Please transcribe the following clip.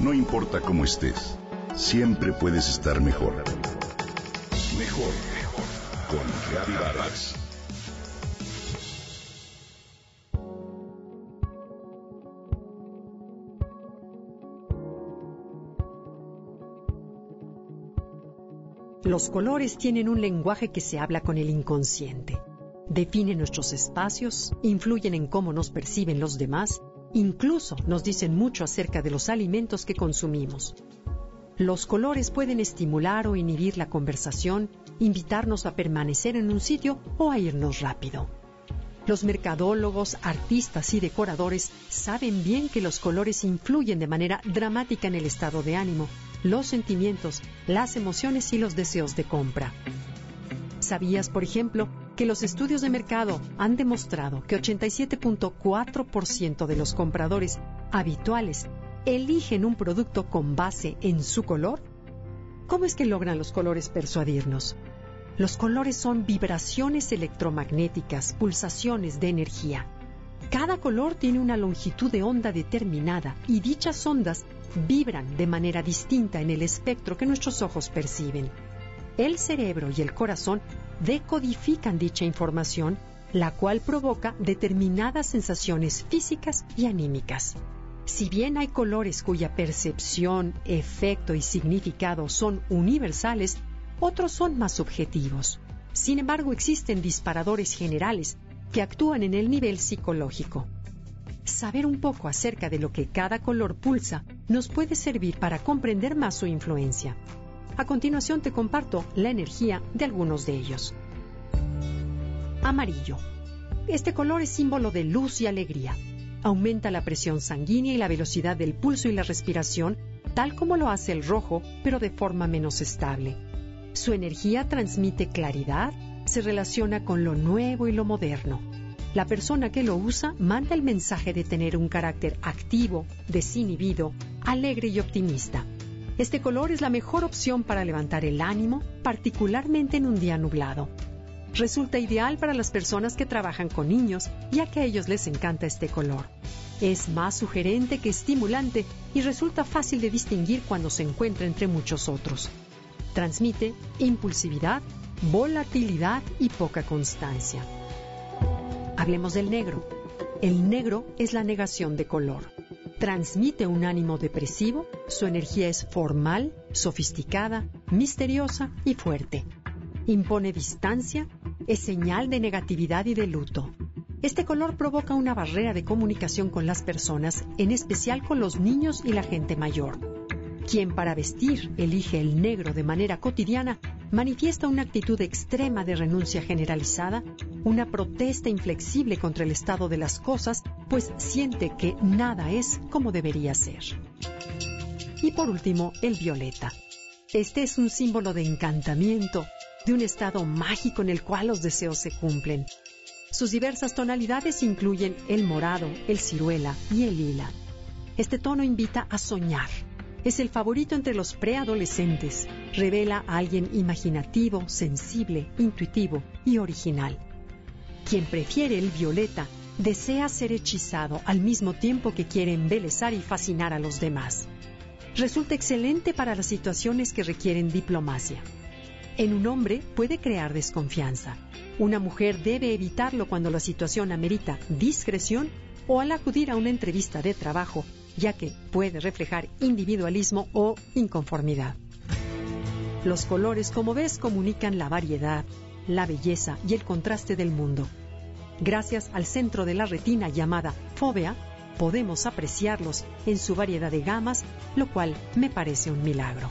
No importa cómo estés, siempre puedes estar mejor. Mejor, mejor. Con Reavivadas. Los colores tienen un lenguaje que se habla con el inconsciente. Definen nuestros espacios, influyen en cómo nos perciben los demás, incluso nos dicen mucho acerca de los alimentos que consumimos. Los colores pueden estimular o inhibir la conversación, invitarnos a permanecer en un sitio o a irnos rápido. Los mercadólogos, artistas y decoradores saben bien que los colores influyen de manera dramática en el estado de ánimo, los sentimientos, las emociones y los deseos de compra. ¿Sabías, por ejemplo, que los estudios de mercado han demostrado que 87.4% de los compradores habituales eligen un producto con base en su color? ¿Cómo es que logran los colores persuadirnos? Los colores son vibraciones electromagnéticas, pulsaciones de energía. Cada color tiene una longitud de onda determinada y dichas ondas vibran de manera distinta en el espectro que nuestros ojos perciben. El cerebro y el corazón decodifican dicha información, la cual provoca determinadas sensaciones físicas y anímicas. Si bien hay colores cuya percepción, efecto y significado son universales, otros son más subjetivos. Sin embargo, existen disparadores generales que actúan en el nivel psicológico. Saber un poco acerca de lo que cada color pulsa nos puede servir para comprender más su influencia. A continuación te comparto la energía de algunos de ellos. Amarillo. Este color es símbolo de luz y alegría. Aumenta la presión sanguínea y la velocidad del pulso y la respiración, tal como lo hace el rojo, pero de forma menos estable. Su energía transmite claridad, se relaciona con lo nuevo y lo moderno. La persona que lo usa manda el mensaje de tener un carácter activo, desinhibido, alegre y optimista. Este color es la mejor opción para levantar el ánimo, particularmente en un día nublado. Resulta ideal para las personas que trabajan con niños, ya que a ellos les encanta este color. Es más sugerente que estimulante y resulta fácil de distinguir cuando se encuentra entre muchos otros. Transmite impulsividad, volatilidad y poca constancia. Hablemos del negro. El negro es la negación de color. Transmite un ánimo depresivo, su energía es formal, sofisticada, misteriosa y fuerte. Impone distancia, es señal de negatividad y de luto. Este color provoca una barrera de comunicación con las personas, en especial con los niños y la gente mayor. Quien para vestir elige el negro de manera cotidiana manifiesta una actitud extrema de renuncia generalizada, una protesta inflexible contra el estado de las cosas, pues siente que nada es como debería ser. Y por último, el violeta. Este es un símbolo de encantamiento, de un estado mágico en el cual los deseos se cumplen. Sus diversas tonalidades incluyen el morado, el ciruela y el lila. Este tono invita a soñar, es el favorito entre los preadolescentes. Revela a alguien imaginativo, sensible, intuitivo y original. Quien prefiere el violeta desea ser hechizado al mismo tiempo que quiere embelezar y fascinar a los demás. Resulta excelente para las situaciones que requieren diplomacia. En un hombre puede crear desconfianza. Una mujer debe evitarlo cuando la situación amerita discreción o al acudir a una entrevista de trabajo ya que puede reflejar individualismo o inconformidad. Los colores, como ves, comunican la variedad, la belleza y el contraste del mundo. Gracias al centro de la retina llamada fóvea, podemos apreciarlos en su variedad de gamas, lo cual me parece un milagro.